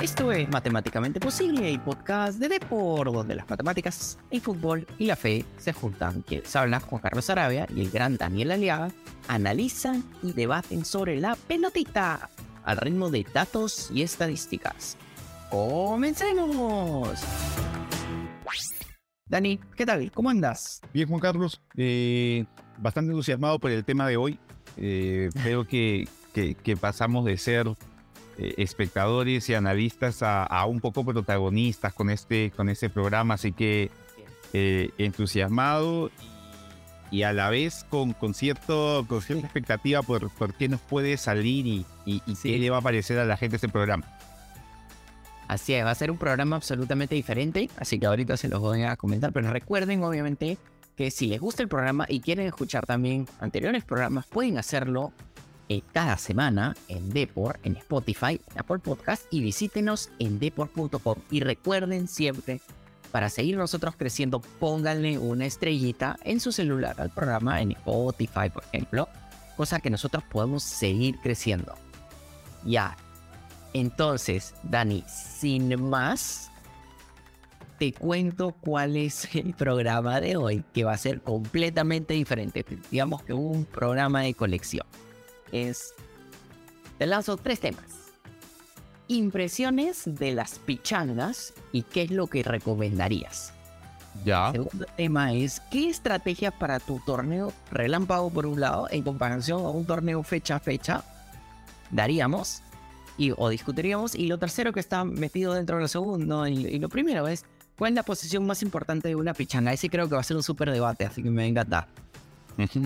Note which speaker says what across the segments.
Speaker 1: Esto es Matemáticamente Posible, el podcast de Depor, donde las matemáticas, el fútbol y la fe se juntan. Quienes hablan, Juan Carlos Arabia y el gran Daniel Aliaga, analizan y debaten sobre la pelotita al ritmo de datos y estadísticas. ¡Comencemos! Dani, ¿qué tal? ¿Cómo andas?
Speaker 2: Bien, Juan Carlos. Eh, bastante entusiasmado por el tema de hoy. Eh, creo que, que pasamos de ser eh, espectadores y analistas a, un poco protagonistas con este, con este programa, así que eh, entusiasmado y a la vez con, con, cierto, con cierta expectativa por, por qué nos puede salir y, y, qué le va a parecer a la gente este programa.
Speaker 1: Así es, va a ser un programa absolutamente diferente, así que ahorita se los voy a comentar, pero recuerden obviamente que si les gusta el programa y quieren escuchar también anteriores programas, pueden hacerlo eh, cada semana en Depor, en Spotify, en Apple Podcast y visítenos en depor.com. Y recuerden siempre, para seguir nosotros creciendo, pónganle una estrellita en su celular al programa, en Spotify, por ejemplo, cosa que nosotros podemos seguir creciendo. Ya. Entonces, Dani, sin más, te cuento cuál es el programa de hoy, que va a ser completamente diferente. Digamos que un programa de colección es, te lanzo tres temas. Impresiones de las pichangas y qué es lo que recomendarías.
Speaker 2: Ya.
Speaker 1: El segundo tema es, ¿qué estrategia para tu torneo relámpago por un lado en comparación a un torneo fecha a fecha daríamos? Y, o discutiríamos. Y lo tercero que está metido dentro de lo segundo y, lo primero es, ¿cuál es la posición más importante de una pichanga? Ese creo que va a ser un súper debate, así que me va a encantar.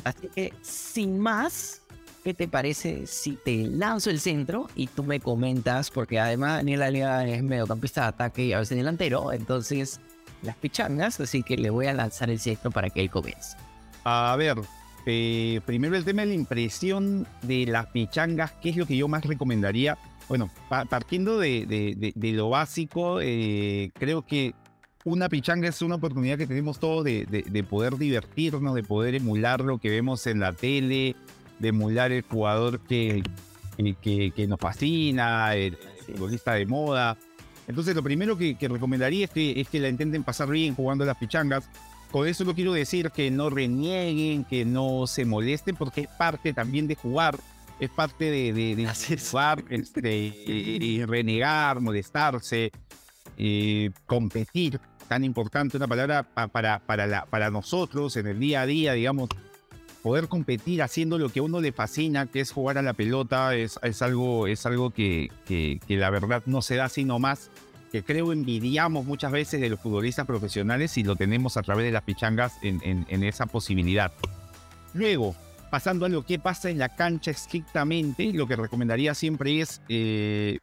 Speaker 1: Así que, sin más, ¿qué te parece si te lanzo el centro y tú me comentas? Porque además Daniel Alia es mediocampista de ataque y a veces delantero, entonces las pichangas, así que le voy a lanzar el centro para que él comience.
Speaker 2: A ver, eh, primero el tema de la impresión de las pichangas, ¿qué es lo que yo más recomendaría? Bueno, partiendo de, lo básico, eh, creo que una pichanga es una oportunidad que tenemos todos de, poder divertirnos, de poder emular lo que vemos en la tele, de emular el jugador que, que, que nos fascina, el futbolista de moda. Entonces, lo primero que, recomendaría es que, es que la intenten pasar bien jugando las pichangas. Con eso no quiero decir que no renieguen, que no se molesten, porque es parte también de jugar, es parte de, de, jugar, este, renegar, molestarse, eh, competir, tan importante una palabra para, para, la, para nosotros en el día a día, digamos, poder competir haciendo lo que a uno le fascina, que es jugar a la pelota, es, es algo, es algo que, que, la verdad no se da sino más, que creo envidiamos muchas veces de los futbolistas profesionales y lo tenemos a través de las pichangas en, en, esa posibilidad. Luego, pasando a lo que pasa en la cancha estrictamente, lo que recomendaría siempre es, eh,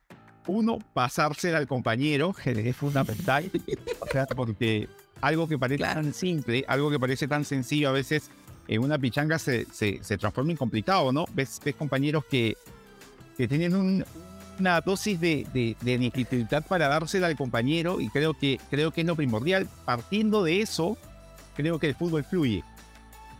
Speaker 2: uno, pasársela al compañero, que es fundamental, porque algo que parece tan simple, algo que parece tan sencillo a veces en una pichanga se, se, transforma en complicado, ¿no? Ves, ves compañeros que, que tienen una dosis de, de, dificultad para dársela al compañero y creo que, creo que es lo primordial. Partiendo de eso, creo que el fútbol fluye.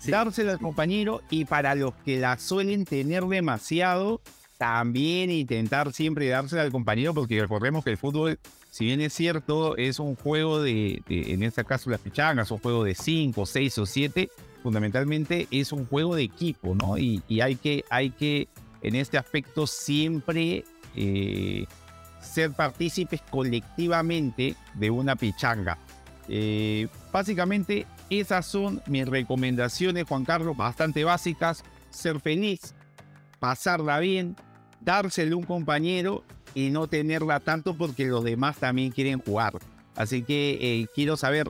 Speaker 2: Dársela al compañero y para los que la suelen tener demasiado, también intentar siempre dársela al compañero porque recordemos que el fútbol, si bien es cierto, es un juego de, de en este caso las pichangas, un juego de 5, 6 o 7, fundamentalmente es un juego de equipo, ¿no? Y, hay, que, hay que, en este aspecto, siempre eh, ser partícipes colectivamente de una pichanga. Eh, básicamente, esas son mis recomendaciones, Juan Carlos, bastante básicas. Ser feliz, pasarla bien, dárselo a un compañero y no tenerla tanto porque los demás también quieren jugar. Así que eh, quiero saber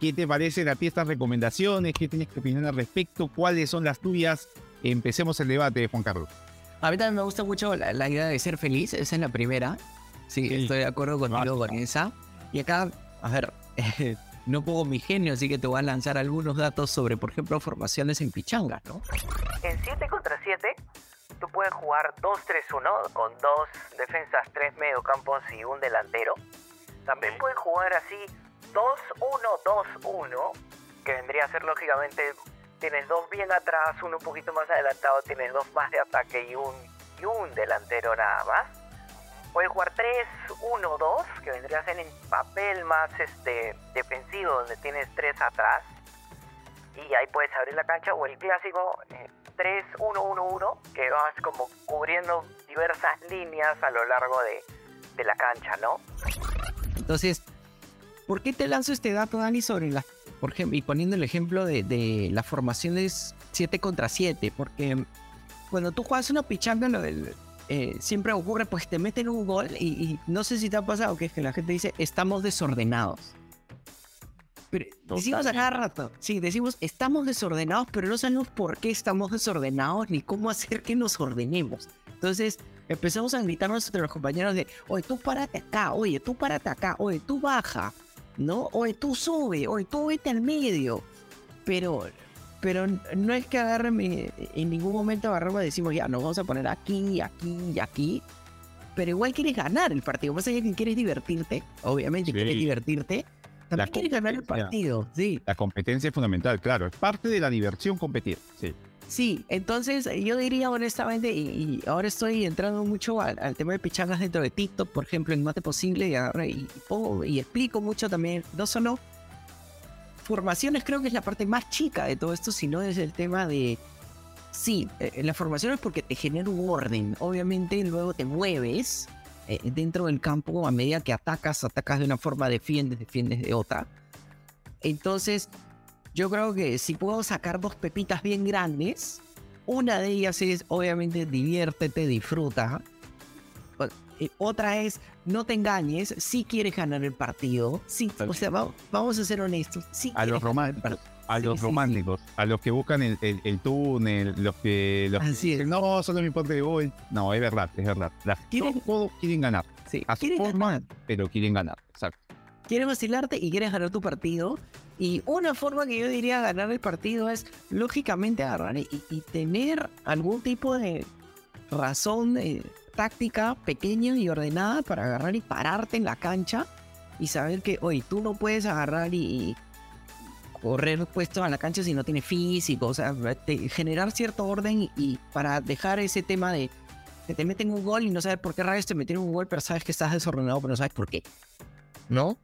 Speaker 2: ¿Qué te parecen a ti estas recomendaciones? ¿Qué tienes que opinar al respecto? ¿Cuáles son las tuyas? Empecemos el debate, Juan Carlos.
Speaker 1: A mí también me gusta mucho la, idea de ser feliz, esa es la primera. Sí, estoy de acuerdo contigo con esa. Y acá, a ver, no pongo mi genio, así que te voy a lanzar algunos datos sobre, por ejemplo, formaciones en pichanga, ¿no?
Speaker 3: En 7 contra 7, tú puedes jugar 2-3-1 con dos defensas, tres mediocampos y un delantero. También puedes jugar así 2-1-2-1, que vendría a ser lógicamente, tienes dos bien atrás, uno un poquito más adelantado, tienes dos más de ataque y un, y un delantero nada más. Puedes jugar 3-1-2, que vendría a ser en papel más este defensivo, donde tienes 3 atrás. Y ahí puedes abrir la cancha. O el clásico eh, 3-1-1-1, que vas como cubriendo diversas líneas a lo largo de, de la cancha, ¿no?
Speaker 1: Entonces, ¿por qué te lanzo este dato, Dani, sobre la, por ejemplo, y poniendo el ejemplo de, de las formaciones 7 contra 7? Porque cuando tú juegas una pichanga, lo del, eh, siempre ocurre, pues te meten un gol y, y, no sé si te ha pasado que es que la gente dice, estamos desordenados. Pero decimos a cada rato, sí, decimos, estamos desordenados, pero no sabemos por qué estamos desordenados ni cómo hacer que nos ordenemos. Entonces empezamos a gritarnos entre los compañeros de, oye, tú párate acá, oye, tú párate acá, oye, tú baja, ¿no? Oye, tú sube, oye, tú vete al medio. Pero, pero no es que agarreme, en ningún momento agarramos y decimos, ya, nos vamos a poner aquí, aquí y aquí. Pero igual quieres ganar el partido. Más allá que quieres divertirte, obviamente
Speaker 2: Sí.
Speaker 1: quieres divertirte, también quieres ganar el partido, sí.
Speaker 2: La competencia es fundamental, claro. Es parte de la diversión competir. Sí.
Speaker 1: Sí, entonces yo diría honestamente, y, ahora estoy entrando mucho al, tema de pichangas dentro de TikTok, por ejemplo, en Mate Posible, y, pongo- y explico mucho también, no solo formaciones, creo que es la parte más chica de todo esto, sino es el tema de, sí, eh, la formación es porque te genera un orden, obviamente luego te mueves eh, dentro del campo a medida que atacas, atacas de una forma, defiendes, defiendes de otra. Entonces, yo creo que si puedo sacar dos pepitas bien grandes, una de ellas es obviamente diviértete, disfruta. Otra es no te engañes, si quieres ganar el partido. Sí, o sea, va- vamos a ser honestos. Sí
Speaker 2: A los románticos, a
Speaker 1: Sí,
Speaker 2: los
Speaker 1: sí, sí.
Speaker 2: románticos, a los que buscan el, el- el túnel, los que, los que
Speaker 1: Así es.
Speaker 2: dicen, no, solo me importa el gol. No, es verdad, es verdad. Las,
Speaker 1: ¿Quieren-
Speaker 2: todos quieren ganar,
Speaker 1: Sí,
Speaker 2: a su
Speaker 1: quieres
Speaker 2: forma,
Speaker 1: ganar.
Speaker 2: pero quieren ganar. Exacto.
Speaker 1: quieres vacilarte y quieres ganar tu partido. Y una forma que yo diría ganar el partido es, lógicamente, agarrar y, tener algún tipo de razón eh, táctica pequeña y ordenada para agarrar y pararte en la cancha y saber que, oye, tú no puedes agarrar y, correr puesto a la cancha si no tienes físico. O sea, generar cierto orden y, y para dejar ese tema de que te meten un gol y no sabes por qué rayos te metieron un gol, pero sabes que estás desordenado, pero no sabes por qué. ¿no?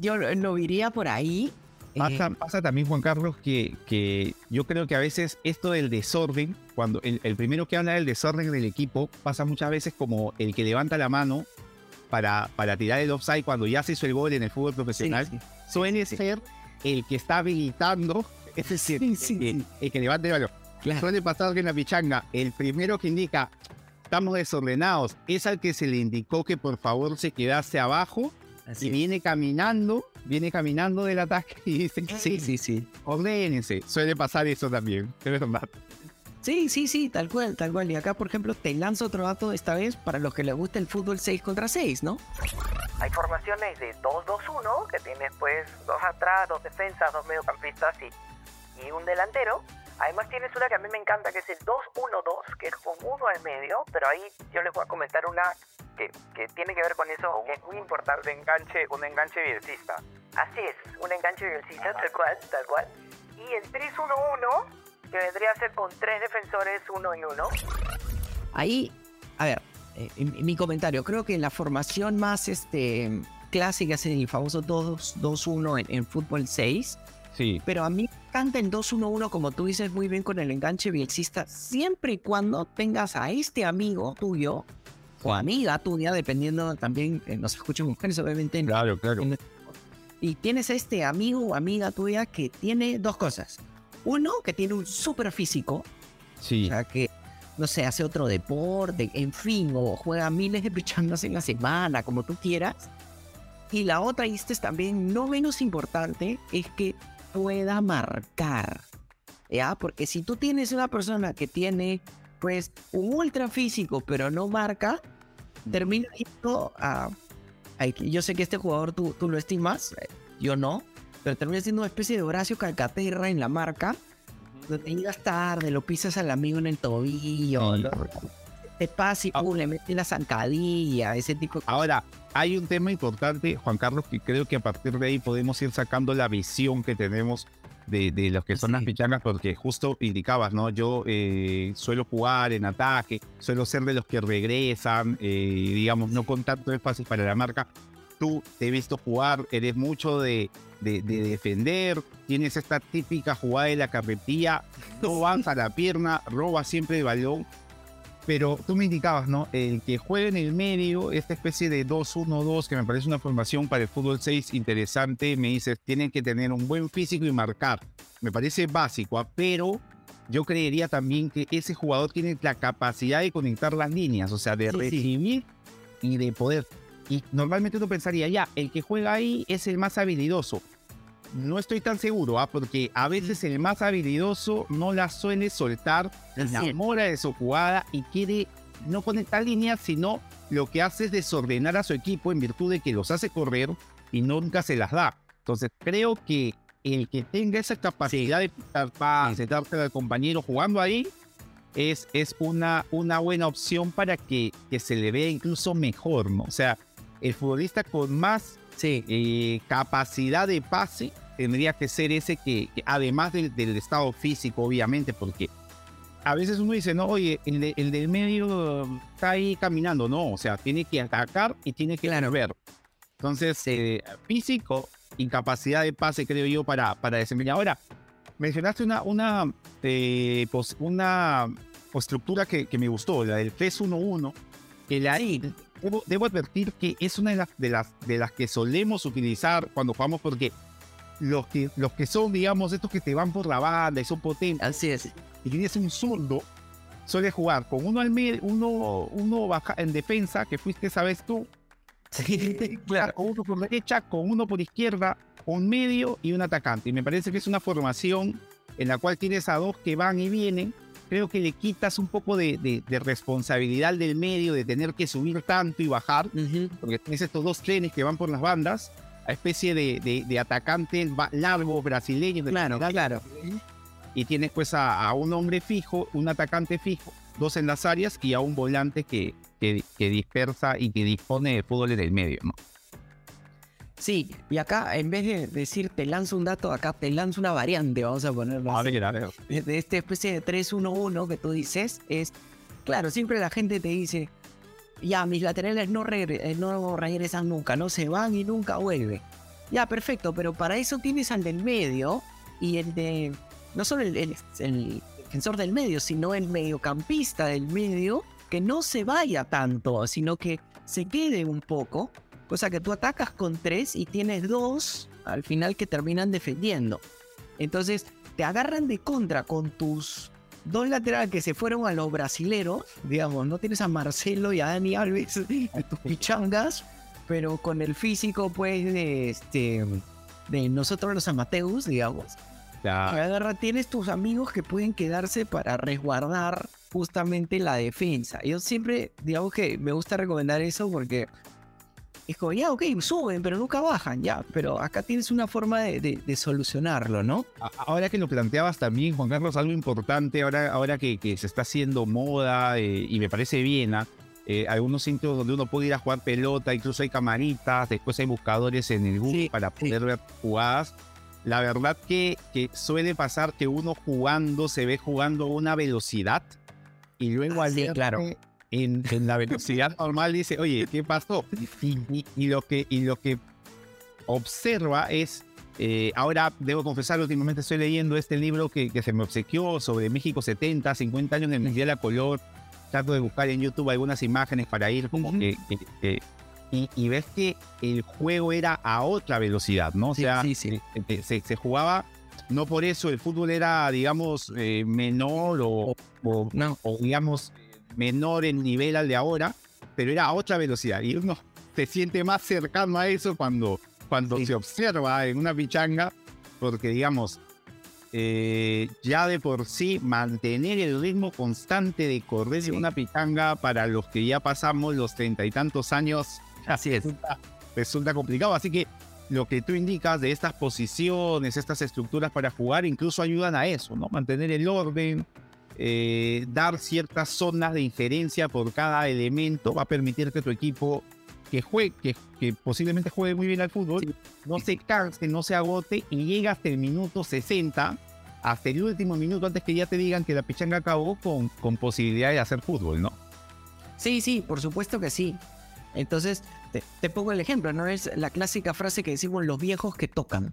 Speaker 1: Yo lo, diría por ahí. eh,
Speaker 2: Pasa, pasa también, Juan Carlos, que, que yo creo que a veces esto del desorden, cuando el, el primero que habla del desorden del equipo, pasa muchas veces como el que levanta la mano para, para tirar el offside cuando ya se hizo el gol en el fútbol profesional,
Speaker 1: sí.
Speaker 2: suele ser el que está habilitando, es decir, el que levanta el balón.
Speaker 1: Claro.
Speaker 2: Suele pasar que en la pichanga, el primero que indica estamos desordenados es al que se le indicó que por favor se quedase abajo
Speaker 1: Así
Speaker 2: y
Speaker 1: es.
Speaker 2: viene caminando, viene caminando del ataque y dice,
Speaker 1: Sí, sí, sí.
Speaker 2: ordénense. Suele pasar eso también, es verdad.
Speaker 1: Sí, sí, sí, tal cual, tal cual. Y acá, por ejemplo, te lanzo otro dato esta vez para los que les gusta el fútbol 6 contra 6, ¿no?
Speaker 3: Hay formaciones de 2-2-1, que tienes pues dos atrás, dos defensas, dos mediocampistas y, y un delantero. Además tienes una que a mí me encanta, que es el 2-1-2, que es con uno al medio, pero ahí yo les voy a comentar una que, que tiene que ver con eso, que es muy importante.
Speaker 4: enganche, un enganche bielcista.
Speaker 3: Así es, un enganche bielcista, tal cual, tal cual. Y el 3-1-1, que vendría a ser con tres defensores, uno y uno.
Speaker 1: Ahí, a ver, eh, en- en mi comentario, creo que la formación más este, clásica es el famoso 2-2-1 en, en fútbol 6.
Speaker 2: Sí,
Speaker 1: Pero a mí me encanta el 2-1-1, como tú dices muy bien, con el enganche bielcista, siempre y cuando tengas a este amigo tuyo o amiga tuya, dependiendo también, eh, nos escuchan mujeres, obviamente.
Speaker 2: claro, claro.
Speaker 1: en- Y tienes a este amigo o amiga tuya que tiene dos cosas. Uno, que tiene un súper físico, o
Speaker 2: Sí,
Speaker 1: sea, que, no sé, hace otro deporte, en fin, o juega miles de pichangas en la semana, como tú quieras. Y la otra, y esta es también no menos importante, es que pueda marcar. ¿Ya? Porque si tú tienes una persona que tiene, pues, un ultra físico, pero no marca, termina yendo a. yo sé que este jugador tú, tú lo estimas, eh, yo no, pero termina siendo una especie de Horacio Calcaterra en la marca, donde llegas tarde, lo pisas al amigo en el tobillo,
Speaker 2: Sí.
Speaker 1: Te pasa y
Speaker 2: Ah.
Speaker 1: pum, le metes la zancadilla, ese tipo de
Speaker 2: Ahora, hay un tema importante, Juan Carlos, que creo que a partir de ahí podemos ir sacando la visión que tenemos de, de los que son las pichangas, porque justo indicabas, ¿no? Yo eh, suelo jugar en ataque, suelo ser de los que regresan, eh, digamos, no con tanto énfasis para la marca. Tú te he visto jugar, eres mucho de, de, de defender, tienes esta típica jugada de la carretilla, no avanza la pierna, roba siempre el balón. Pero tú me indicabas, ¿no? El que juega en el medio, esta especie de 2-1-2, que me parece una formación para el fútbol 6 interesante, me dices, tienen que tener un buen físico y marcar. Me parece básico, ¿ah? pero yo creería también que ese jugador tiene la capacidad de conectar las líneas, o sea, de
Speaker 1: Sí, sí.
Speaker 2: recibir y de poder. Y normalmente uno pensaría, ya, el que juega ahí es el más habilidoso. No estoy tan seguro, ¿ah? porque a veces el más habilidoso no la suele soltar, enamora de su jugada y quiere no conectar líneas, sino lo que hace es desordenar a su equipo en virtud de que los hace correr y nunca se las da. Entonces creo que el que tenga esa capacidad de de darse al compañero jugando ahí, es, es una, una buena opción para que, que se le vea incluso mejor, ¿no? O sea, el futbolista con más
Speaker 1: Sí,
Speaker 2: eh, capacidad de pase tendría que ser ese que, que además del, del estado físico, obviamente, porque a veces uno dice, no, oye, el, de- el del medio está ahí caminando, no, o sea, tiene que atacar y tiene que ver. Entonces, eh, físico y capacidad de pase, creo yo, para, para desempeñar. Ahora, mencionaste una, una, eh, pos- una estructura que, que me gustó, la del 3-1-1, que la debo, debo advertir que es una de las, de, las, de las que solemos utilizar cuando jugamos porque los que, los que son, digamos, estos que te van por la banda y son potentes
Speaker 1: así es.
Speaker 2: y tienes un zurdo, suele jugar con uno al medio, uno, uno baja en defensa, que fuiste, sabes tú, claro, con uno por derecha, con uno por izquierda, un medio y un atacante. Y me parece que es una formación en la cual tienes a dos que van y vienen. Creo que le quitas un poco de, de- de responsabilidad del medio, de tener que subir tanto y bajar, porque tienes estos dos trenes que van por las bandas, a especie de, de, atacantes largos brasileños.
Speaker 1: Claro, claro.
Speaker 2: y tienes pues a, a un hombre fijo, un atacante fijo, dos en las áreas y a un volante que, que, que dispersa y que dispone de fútbol en el medio, ¿no?
Speaker 1: Sí, y acá en vez de decir te lanzo un dato, acá te lanzo una variante, vamos a ponerlo así.
Speaker 2: ver, a ver.
Speaker 1: de esta especie de 3-1-1 que tú dices es, claro, siempre la gente te dice, ya, mis laterales no, regre- eh, no regresan nunca, no se van y nunca vuelven. Ya, perfecto, pero para eso tienes al del medio y el de, no solo el, el- el defensor del medio, sino el mediocampista del medio, que no se vaya tanto, sino que se quede un poco, cosa que tú atacas con tres y tienes dos al final que terminan defendiendo. Entonces, te agarran de contra con tus dos laterales que se fueron a los brasileros, digamos, no tienes a Marcelo y a Dani Alves, a tus pichangas, pero con el físico, pues, de, este, de nosotros los amateus, digamos. Agarra, tienes tus amigos que pueden quedarse para resguardar justamente la defensa. Yo siempre, digamos que me gusta recomendar eso porque es como, ya, ok, suben, pero nunca bajan, ya. Pero acá tienes una forma de, de- de solucionarlo, ¿no?
Speaker 2: ahora que lo planteabas también, Juan Carlos, algo importante, ahora, ahora que, que se está haciendo moda eh, y me parece bien, ¿ah? Eh, algunos sitios donde uno puede ir a jugar pelota, incluso hay camaritas, después hay buscadores en el Google
Speaker 1: Sí,
Speaker 2: para
Speaker 1: sí.
Speaker 2: poder ver jugadas. La verdad que, que suele pasar que uno jugando se ve jugando a una velocidad y luego
Speaker 1: Ah,
Speaker 2: al
Speaker 1: sí, claro.
Speaker 2: En, en la velocidad normal dice, oye, ¿qué pasó? Y, y- y lo, que, y lo que observa es, eh, ahora debo confesar, últimamente estoy leyendo este libro que, que se me obsequió sobre México 70, 50 años del Mundial a color. Trato de buscar en YouTube algunas imágenes para ir como
Speaker 1: Ujú.
Speaker 2: que... que- que- y, y ves que el juego era a otra velocidad, ¿no? O sea,
Speaker 1: sí, sí.
Speaker 2: eh, se, se jugaba, no por eso el fútbol era, digamos, eh, menor o, o,
Speaker 1: No.
Speaker 2: o, digamos, menor en nivel al de ahora, pero era a otra velocidad. Y uno se siente más cercano a eso cuando, cuando
Speaker 1: Sí.
Speaker 2: se observa en una pichanga, porque, digamos, eh, ya de por sí mantener el ritmo constante de correr
Speaker 1: Sí.
Speaker 2: en una pichanga para los que ya pasamos los treinta y tantos años
Speaker 1: Así es.
Speaker 2: resulta, resulta complicado. Así que lo que tú indicas de estas posiciones, estas estructuras para jugar, incluso ayudan a eso, ¿no? Mantener el orden, eh, dar ciertas zonas de injerencia por cada elemento, va a permitir que tu equipo que, juegue, que, que posiblemente juegue muy bien al fútbol, no se canse, no se agote y llega hasta el minuto 60, hasta el último minuto antes que ya te digan que la pichanga acabó con, con posibilidad de hacer fútbol, ¿no?
Speaker 1: Sí, sí, por supuesto que sí. Entonces, te, te pongo el ejemplo, ¿no? Es la clásica frase que decimos los viejos que tocan.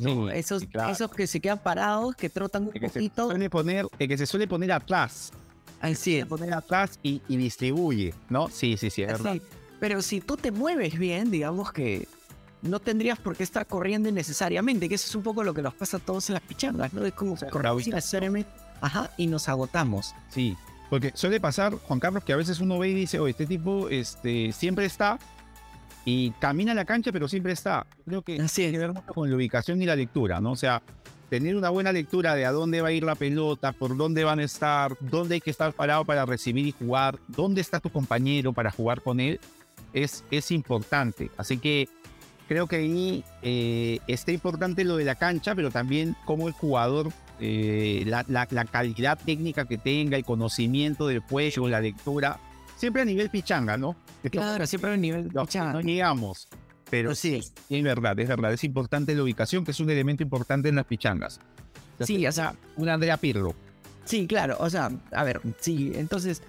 Speaker 1: No, esos,
Speaker 2: claro.
Speaker 1: esos que se quedan parados, que trotan un
Speaker 2: El que, se
Speaker 1: poquito.
Speaker 2: suele poner, el que se suele poner atrás,
Speaker 1: Así es.
Speaker 2: poner atrás y, y distribuye, ¿no? Sí, sí, sí, es verdad.
Speaker 1: Sí, Pero si tú te mueves bien, digamos que no tendrías por qué estar corriendo innecesariamente, que eso es un poco lo que nos pasa a todos en las pichangas, ¿no? Es como
Speaker 2: sea,
Speaker 1: correr innecesariamente. Ajá, y nos agotamos.
Speaker 2: Sí, porque suele pasar, Juan Carlos, que a veces uno ve y dice, oye, este tipo este, siempre está y camina la cancha, pero siempre está. Creo que
Speaker 1: Así
Speaker 2: tiene que ver mucho con la ubicación y la lectura, ¿no? O sea, tener una buena lectura de a dónde va a ir la pelota, por dónde van a estar, dónde hay que estar parado para recibir y jugar, dónde está tu compañero para jugar con él, es, es importante. Así que creo que ahí eh, está importante lo de la cancha, pero también cómo el jugador, eh, la, la- la calidad técnica que tenga, el conocimiento del juego, la lectura, siempre a nivel pichanga, ¿no?
Speaker 1: Claro, siempre a nivel
Speaker 2: no,
Speaker 1: pichanga.
Speaker 2: no llegamos. Pero sí, es verdad, es verdad, es importante la ubicación, que es un elemento importante en las pichangas.
Speaker 1: Sí, o sea,
Speaker 2: Un Andrea Pirlo.
Speaker 1: Sí, claro, o sea, a ver, sí, entonces,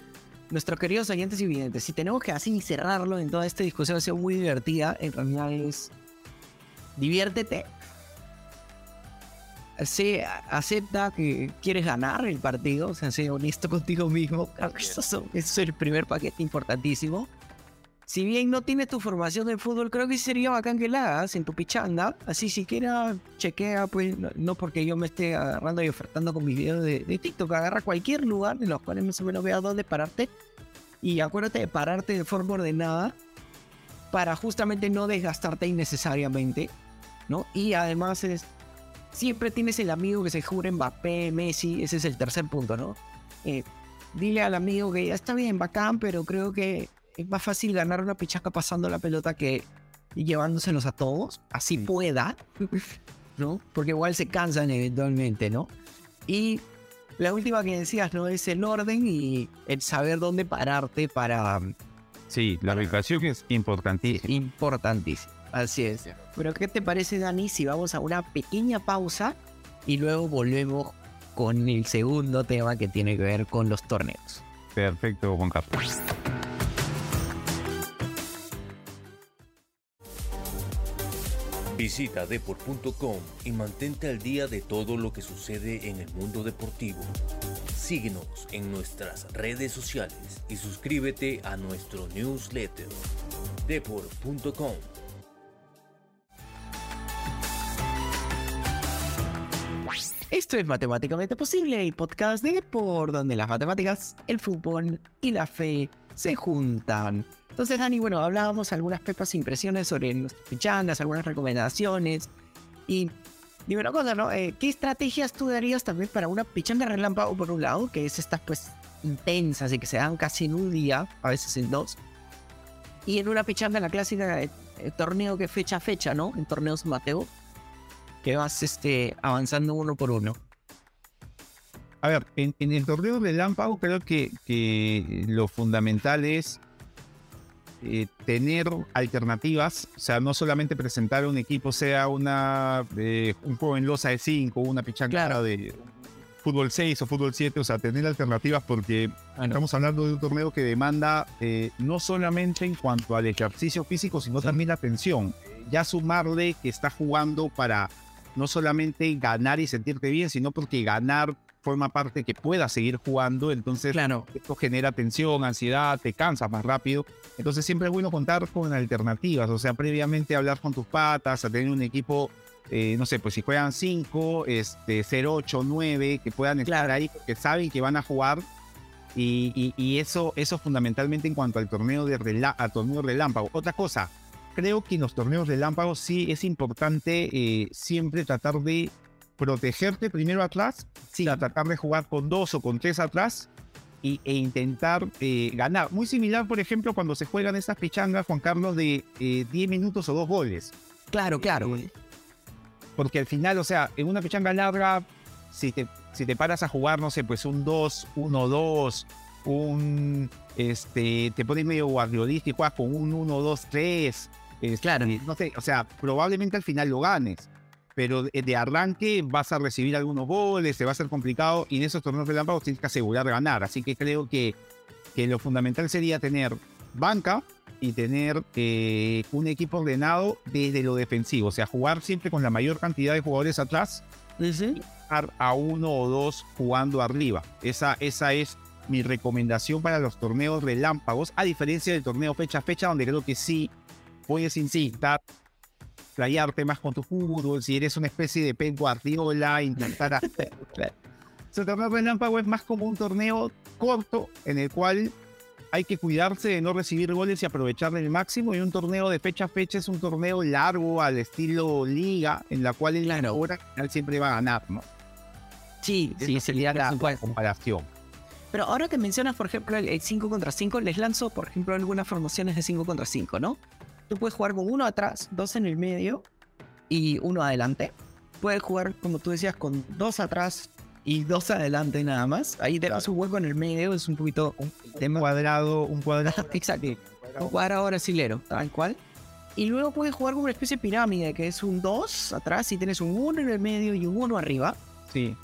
Speaker 1: nuestros queridos oyentes y videntes, si tenemos que así cerrarlo en toda esta discusión, ha sido muy divertida, en realidad es, diviértete, sé, acepta que quieres ganar el partido, o sea, sé honesto contigo mismo, Creo que eso, eso es el primer paquete importantísimo. Si bien no tienes tu formación de fútbol, creo que sería bacán que la hagas en tu pichanga. Así siquiera chequea, pues, no, no porque yo me esté agarrando y ofertando con mis videos de, de TikTok. Agarra cualquier lugar en los cuales más o menos veas dónde pararte. Y acuérdate de pararte de forma ordenada para justamente no desgastarte innecesariamente, ¿no? Y además es... Siempre tienes el amigo que se jura Mbappé, Messi, ese es el tercer punto, ¿no? Eh, dile al amigo que ya está bien, bacán, pero creo que es más fácil ganar una pichaca pasando la pelota que llevándoselos a todos, así
Speaker 2: Sí.
Speaker 1: pueda, ¿no? Porque igual se cansan eventualmente, ¿no? Y la última que decías, ¿no? Es el orden y el saber dónde pararte para...
Speaker 2: Sí, la ubicación es importantísima.
Speaker 1: Importantísimo. Así es. Pero ¿qué te parece, Dani, si vamos a una pequeña pausa y luego volvemos con el segundo tema que tiene que ver con los torneos?
Speaker 2: Perfecto, Juan Carlos.
Speaker 5: Visita deport.com y mantente al día de todo lo que sucede en el mundo deportivo. Síguenos en nuestras redes sociales y suscríbete a nuestro newsletter. deport.com
Speaker 1: Esto es Matemáticamente Posible, el podcast de por donde las matemáticas, el fútbol y la fe se juntan. Entonces, Dani, bueno, hablábamos algunas pepas impresiones sobre nuestras pichangas, algunas recomendaciones. Y dime una cosa, ¿no? Eh, ¿Qué estrategias tú darías también para una pichanga relámpago, por un lado, que es estas, pues, intensas y que se dan casi en un día, a veces en dos? Y en una pichanga, la clásica, eh, eh, torneo que fecha a fecha, ¿no? En torneos Mateo, que vas este, avanzando uno por uno.
Speaker 2: A ver, en, en el torneo de Lámpago creo que, que lo fundamental es eh, tener alternativas, o sea, no solamente presentar un equipo, sea una eh, un juego en losa de 5, una pichanga
Speaker 1: Claro.
Speaker 2: de fútbol 6 o fútbol 7, o sea, tener alternativas porque estamos hablando de un torneo que demanda eh, no solamente en cuanto al ejercicio físico, sino también la atención. Ya sumarle que está jugando para no solamente ganar y sentirte bien, sino porque ganar forma parte que puedas seguir jugando, entonces
Speaker 1: Claro.
Speaker 2: esto genera tensión, ansiedad, te cansas más rápido. Entonces siempre es bueno contar con alternativas, o sea, previamente hablar con tus patas, a tener un equipo, eh, no sé, pues si juegan 5, este, 0, 8, 9, que puedan estar
Speaker 1: Claro.
Speaker 2: ahí, que saben que van a jugar. Y, y- y eso, eso fundamentalmente en cuanto al torneo de relá- al torneo relámpago. Otra cosa, creo que en los torneos relámpagos sí es importante eh, siempre tratar de protegerte primero atrás,
Speaker 1: Sí,
Speaker 2: tratar de jugar con dos o con tres atrás y, e intentar eh, ganar. Muy similar, por ejemplo, cuando se juegan estas pichangas, Juan Carlos, de eh, 10 minutos o dos goles.
Speaker 1: claro, claro.
Speaker 2: Eh, porque al final, o sea, en una pichanga larga, si te, si te paras a jugar, no sé, pues un 2, 1, 2, un, este, te pones medio guardiolista y juegas con un 1, 2, 3.
Speaker 1: Claro.
Speaker 2: No sé, o sea, probablemente al final lo ganes, pero de, de arranque vas a recibir algunos goles, te va a ser complicado y en esos torneos relámpagos tienes que asegurar ganar. Así que creo que, que lo fundamental sería tener banca y tener eh, un equipo ordenado desde lo defensivo, o sea, jugar siempre con la mayor cantidad de jugadores atrás dejar a uno o dos jugando arriba. Esa, esa es mi recomendación para los torneos relámpagos, a diferencia del torneo fecha a fecha, donde creo que sí puedes intentar playarte más con tu fútbol, si eres una especie de Pep Guardiola, intentar hacer... El torneo relámpago es más como un torneo corto en el cual hay que cuidarse de no recibir goles y aprovechar el máximo. Y un torneo de fecha a fecha es un torneo largo al estilo liga, en la cual el
Speaker 1: Claro.
Speaker 2: hora final siempre va a ganar, ¿no?
Speaker 1: Sí, sí, sería la
Speaker 2: la comparación.
Speaker 1: Pero ahora que mencionas, por ejemplo, el 5 contra 5, les lanzo, por ejemplo, algunas formaciones de 5 contra 5, ¿no? Tú puedes jugar con uno atrás, dos en el medio y uno adelante. Puedes jugar, como tú decías, con dos atrás y dos adelante nada más. Ahí dejas un hueco en el medio, es un poquito un
Speaker 2: Un
Speaker 1: tema.
Speaker 2: cuadrado, un cuadrado.
Speaker 1: Exacto. Un cuadrado brasilero, tal cual. Y luego puedes jugar con una especie de pirámide, que es un 2 atrás y tienes un 1 en el medio y un 1 arriba.
Speaker 2: Sí.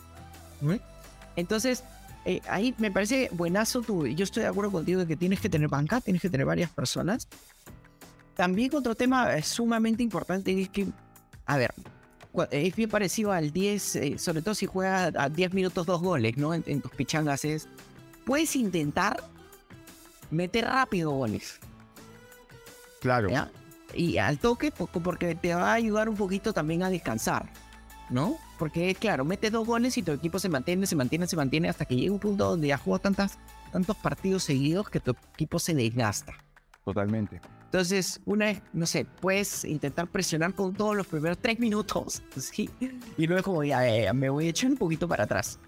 Speaker 1: Entonces, eh, ahí me parece buenazo tú. Yo estoy de acuerdo contigo de que tienes que tener banca, tienes que tener varias personas. También otro tema eh, sumamente importante es que, a ver, es bien parecido al 10, eh, sobre todo si juegas a 10 minutos dos goles, ¿no? En, en tus pichangas es, puedes intentar meter rápido goles,
Speaker 2: Claro.
Speaker 1: ¿ya? Y al toque, porque te va a ayudar un poquito también a descansar, ¿no? Porque, claro, metes dos goles y tu equipo se mantiene, se mantiene, se mantiene hasta que llega un punto donde ya jugó tantas, tantos partidos seguidos que tu equipo se desgasta.
Speaker 2: Totalmente.
Speaker 1: Entonces, una vez, no sé, puedes intentar presionar con todos los primeros tres minutos. Y luego como ya, me voy a echar un poquito para atrás,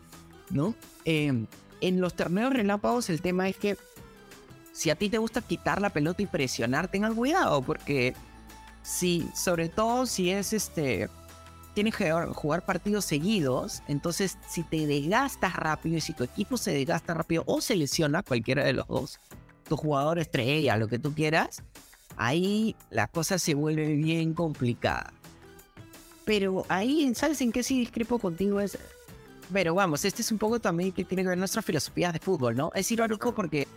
Speaker 1: ¿no? Eh, en los torneos relámpagos el tema es que si a ti te gusta quitar la pelota y presionar, tengan cuidado, porque si, sobre todo si es este, tienes que jugar partidos seguidos, entonces si te desgastas rápido y si tu equipo se desgasta rápido o se lesiona, cualquiera de los dos, tu jugador estrella, lo que tú quieras, ahí la cosa se vuelve bien complicada. Pero ahí, ¿sabes en qué sí discrepo contigo? Es, pero vamos, este es un poco también que tiene que ver nuestras filosofías de fútbol, ¿no? Es irónico porque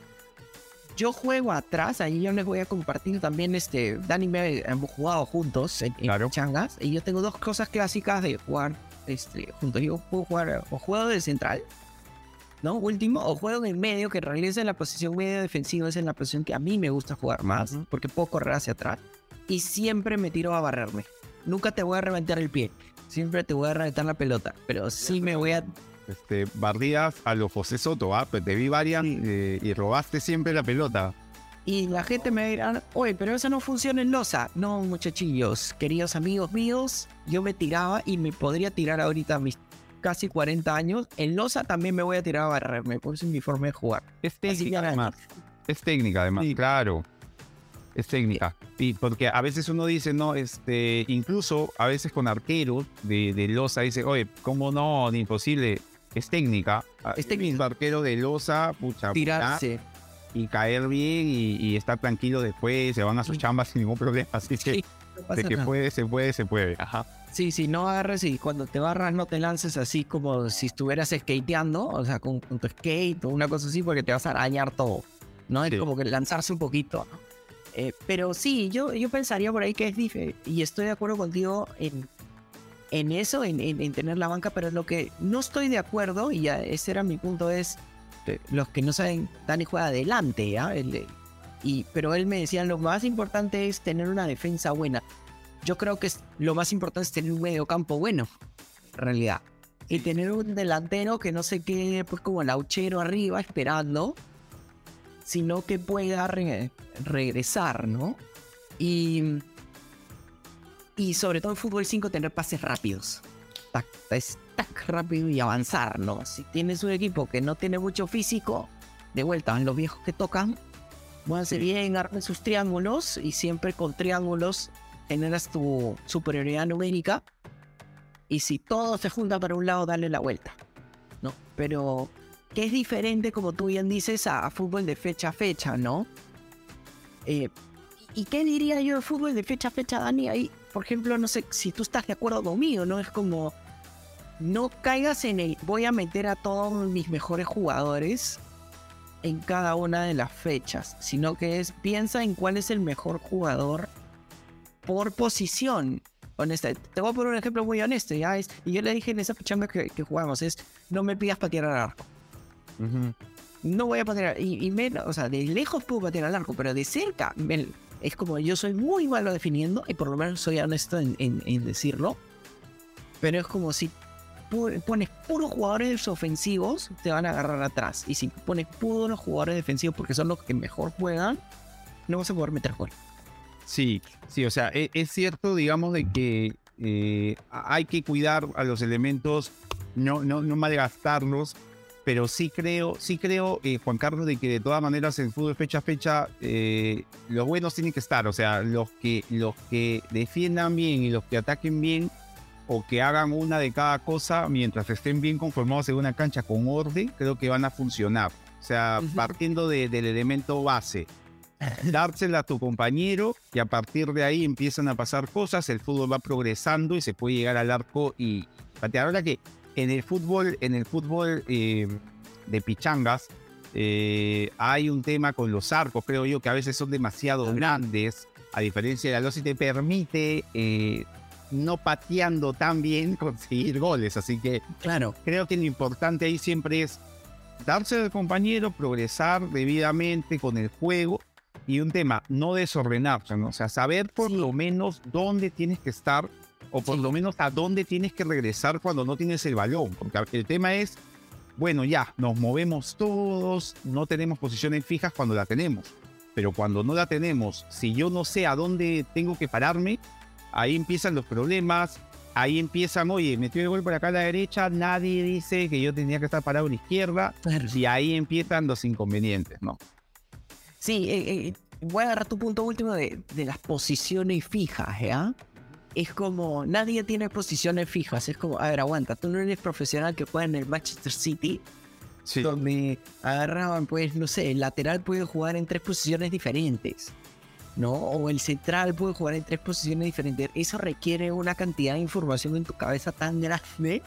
Speaker 1: yo juego atrás, ahí yo les voy a compartir también, este, Dani y me hemos jugado juntos en, en
Speaker 2: Claro.
Speaker 1: changas, y yo tengo dos cosas clásicas de jugar este, juntos. Yo puedo jugar o juego de central, ¿no? Último, o juego en medio, que en realidad es en la posición medio defensiva, es en la posición que a mí me gusta jugar más, porque puedo correr hacia atrás. Y siempre me tiro a barrerme. Nunca te voy a reventar el pie. Siempre te voy a reventar la pelota. Pero sí me voy a.
Speaker 2: Este, barridas a los José Soto, ¿ah? Pues te vi varias eh, y robaste siempre la pelota.
Speaker 1: Y la gente me dirá, oye, pero eso no funciona en losa. No, muchachillos, queridos amigos míos, yo me tiraba y me podría tirar ahorita a mis casi 40 años. En losa también me voy a tirar a barrerme, por eso es mi forma de jugar.
Speaker 2: Es técnica, además. Es técnica, además.
Speaker 1: Sí.
Speaker 2: Claro. Es técnica. Y porque a veces uno dice, no, este, incluso a veces con arqueros de, de losa dice, oye, ¿cómo no? Ni imposible. Es técnica. Ah,
Speaker 1: Es técnica.
Speaker 2: Arquero de losa, pucha,
Speaker 1: Tirarse.
Speaker 2: y caer bien y, y estar tranquilo después, se van a sus
Speaker 1: Sí.
Speaker 2: chambas sin ningún problema. Así que,
Speaker 1: Sí, no
Speaker 2: de que
Speaker 1: nada.
Speaker 2: puede, se puede, se puede. Ajá.
Speaker 1: Sí, sí, no agarres y cuando te barras no te lances así como si estuvieras skateando, o sea, con, con tu skate o una cosa así, porque te vas a arañar todo, ¿no? Es como que lanzarse un poquito, ¿no? Eh, pero sí, yo, yo pensaría por ahí que es diferente, y estoy de acuerdo contigo en, en eso, en, en- en tener la banca, pero lo que no estoy de acuerdo, y ya ese era mi punto, es eh, los que no saben, Dani juega adelante, ¿ya? El de- y, pero él me decía, lo más importante es tener una defensa buena yo creo que lo más importante es tener un medio campo bueno, en realidad. Y tener un delantero que no se quede pues como el auchero arriba esperando, sino que pueda re- regresar, ¿no? Y, y sobre todo en fútbol 5 tener pases rápidos. Tac, tac, tac, rápido y avanzar, ¿no? Si tienes un equipo que no tiene mucho físico, de vuelta, los viejos que tocan, muévanse bien, armen sus triángulos y siempre con triángulos generas tu superioridad numérica. Y si todo se junta para un lado, dale la vuelta. ¿no? Pero que es diferente, como tú bien dices, a, a fútbol de fecha a fecha, ¿no? Eh, ¿Y qué diría yo de fútbol de fecha a fecha, Dani? Ahí, por ejemplo, no sé si tú estás de acuerdo conmigo, ¿no? Es como, no caigas en el, voy a meter a todos mis mejores jugadores en cada una de las fechas, sino que es, piensa en cuál es el mejor jugador por posición. Honesta, te voy a poner un ejemplo muy honesto, ya es, y yo le dije en esa pichanga que, que jugamos, es, no me pidas patear al arco. No voy a patear, y, y menos, o sea, de lejos puedo patear al arco, pero de cerca, me- es como yo soy muy malo definiendo, y por lo menos soy honesto en, en- en decirlo, pero es como si pones puros jugadores ofensivos, te van a agarrar atrás, y si pones puros jugadores defensivos porque son los que mejor juegan, no vas a poder meter gol.
Speaker 2: Sí, sí, o sea, e- es, cierto, digamos, de que eh, hay que cuidar a los elementos, no, no, no malgastarlos, pero sí creo, sí creo, eh, Juan Carlos, de que de todas maneras en fútbol fecha a fecha, eh, los buenos tienen que estar, o sea, los que, los que defiendan bien y los que ataquen bien, o que hagan una de cada cosa mientras estén bien conformados en una cancha con orden, creo que van a funcionar. O sea, partiendo de- del elemento base, dársela a tu compañero y a partir de ahí empiezan a pasar cosas, el fútbol va progresando y se puede llegar al arco y patear. Ahora que en el fútbol, en el fútbol eh, de pichangas, eh, hay un tema con los arcos, creo yo, que a veces son demasiado grandes, a diferencia de la losa y te permite eh, no pateando tan bien conseguir goles. Así que
Speaker 1: Claro.
Speaker 2: creo que lo importante ahí siempre es darse al compañero, progresar debidamente con el juego y un tema, no desordenarse, ¿no? O sea, saber por
Speaker 1: Sí.
Speaker 2: lo menos dónde tienes que estar o por
Speaker 1: Sí.
Speaker 2: lo menos a dónde tienes que regresar cuando no tienes el balón. Porque el tema es, bueno, ya, nos movemos todos, no tenemos posiciones fijas cuando la tenemos. Pero cuando no la tenemos, si yo no sé a dónde tengo que pararme, ahí empiezan los problemas, ahí empiezan, oye, metió el gol por acá a la derecha, nadie dice que yo tenía que estar parado a la izquierda, y ahí empiezan los inconvenientes, ¿no?
Speaker 1: Sí, eh, eh, voy a agarrar tu punto último de, de las posiciones fijas, ¿ya? Es como, nadie tiene posiciones fijas, es como, a ver, aguanta, tú no eres profesional que juega en el Manchester City,
Speaker 2: Sí.
Speaker 1: donde agarraban, pues, no sé, el lateral puede jugar en tres posiciones diferentes, ¿no? O el central puede jugar en tres posiciones diferentes. Eso requiere una cantidad de información en tu cabeza tan grande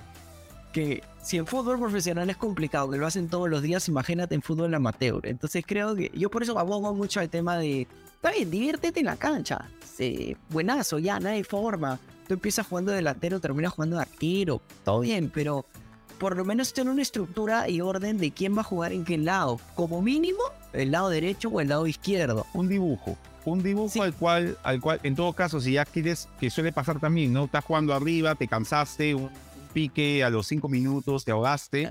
Speaker 1: que si en fútbol profesional es complicado, que lo hacen todos los días, imagínate en fútbol amateur. Entonces creo que yo por eso abogo mucho al tema de, está bien, diviértete en la cancha. Sí, buenazo, ya, no hay forma. Tú empiezas jugando de delantero, terminas jugando de arquero, todo bien, pero por lo menos tener una estructura y orden de quién va a jugar en qué lado. Como mínimo, el lado derecho o el lado izquierdo.
Speaker 2: un dibujo. Un dibujo
Speaker 1: Sí.
Speaker 2: al cual, al cual, en todo caso, si ya quieres, que suele pasar también, ¿no? Estás jugando arriba, te cansaste, un pique a los cinco minutos, te ahogaste.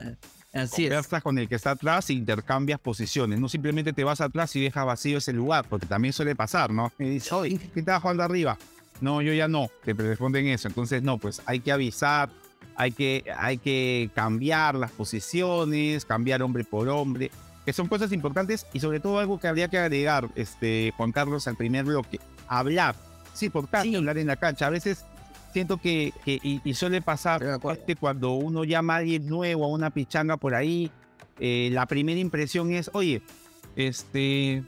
Speaker 1: Así es.
Speaker 2: Conversas con el que está atrás e intercambias posiciones. No simplemente te vas atrás y dejas vacío ese lugar, porque también suele pasar, ¿no? Y dices, oye, ¿qué estaba jugando arriba? No, yo ya no. Te responden eso. Entonces, no, pues hay que avisar, hay que, hay que cambiar las posiciones, cambiar hombre por hombre, que son cosas importantes y sobre todo algo que habría que agregar, este, Juan Carlos, al primer bloque. Hablar. Es importante
Speaker 1: Sí.
Speaker 2: hablar en la cancha. A veces siento que, que- y, y suele pasar este, cuando uno llama a alguien nuevo a una pichanga por ahí, eh, la primera impresión es, oye, este,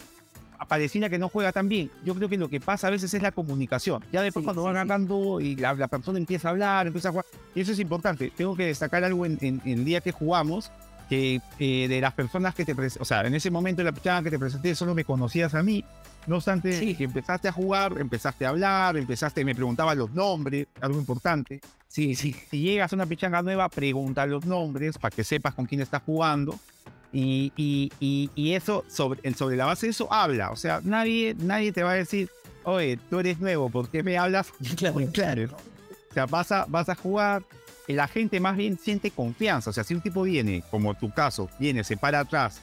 Speaker 2: pareciera que no juega tan bien. Yo creo que lo que pasa a veces es la comunicación. Ya después
Speaker 1: Sí,
Speaker 2: cuando
Speaker 1: sí,
Speaker 2: van
Speaker 1: sí.
Speaker 2: ganando y la, la persona empieza a hablar, empieza a jugar, y eso es importante. Tengo que destacar algo en, en- en el día que jugamos, que eh, de las personas que te o sea, en ese momento de la pichanga que te presenté solo me conocías a mí. No obstante,
Speaker 1: Sí.
Speaker 2: que empezaste a jugar, empezaste a hablar, empezaste, me preguntabas los nombres, algo importante.
Speaker 1: Sí, sí.
Speaker 2: Si llegas a una pichanga nueva, pregunta los nombres para que sepas con quién estás jugando. Y, y- y- y eso, sobre, sobre la base de eso, habla. O sea, nadie, nadie te va a decir, oye, tú eres nuevo, ¿por qué me hablas?
Speaker 1: Claro, claro.
Speaker 2: O sea, vas a, vas a jugar. La gente más bien siente confianza. O sea, si un tipo viene, como tu caso, viene, se para atrás,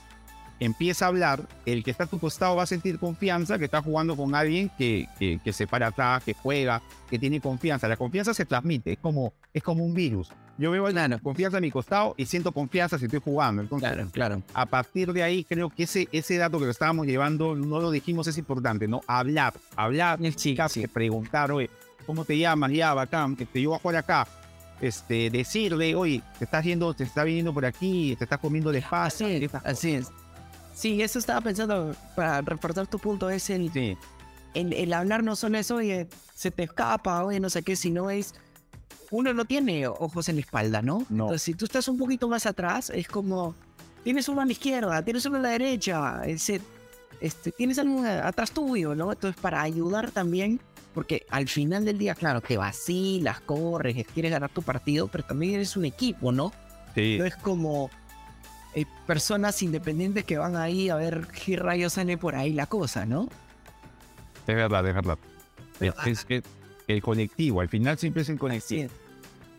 Speaker 2: empieza a hablar, el que está a tu costado va a sentir confianza que está jugando con alguien que, que, que se para atrás, que juega, que tiene confianza. La confianza se transmite, es como, es como un virus. Yo veo
Speaker 1: Claro.
Speaker 2: confianza a mi costado y siento confianza si estoy jugando. Entonces,
Speaker 1: Claro, claro.
Speaker 2: a partir de ahí, creo que ese, ese dato que lo estábamos llevando, no lo dijimos, es importante, ¿no? Hablar, hablar,
Speaker 1: Sí,
Speaker 2: que preguntar, oye, ¿cómo te llamas? Ya, bacán, que te yo voy a jugar acá. Este, decirle, oye, te estás yendo, te está viniendo por aquí, te estás comiendo de
Speaker 1: Así es, así es. Sí, eso estaba pensando, para reforzar tu punto, es el,
Speaker 2: Sí,
Speaker 1: el, el hablar no solo eso, oye, se te escapa, oye, no sé qué, sino es, uno no tiene ojos en la espalda, ¿no?
Speaker 2: No.
Speaker 1: Entonces, si tú estás un poquito más atrás, es como, tienes uno a la izquierda, tienes uno a la derecha, ese, este, tienes algo atrás tuyo, ¿no? Entonces, para ayudar también, porque al final del día, claro, que vacilas, corres, quieres ganar tu partido, pero también eres un equipo, ¿no?
Speaker 2: sí.
Speaker 1: No es como eh, personas independientes que van ahí a ver qué rayos sale por ahí la cosa, ¿no?
Speaker 2: Es verdad, es verdad.
Speaker 1: Pero,
Speaker 2: es, es que el colectivo, al final siempre es el colectivo.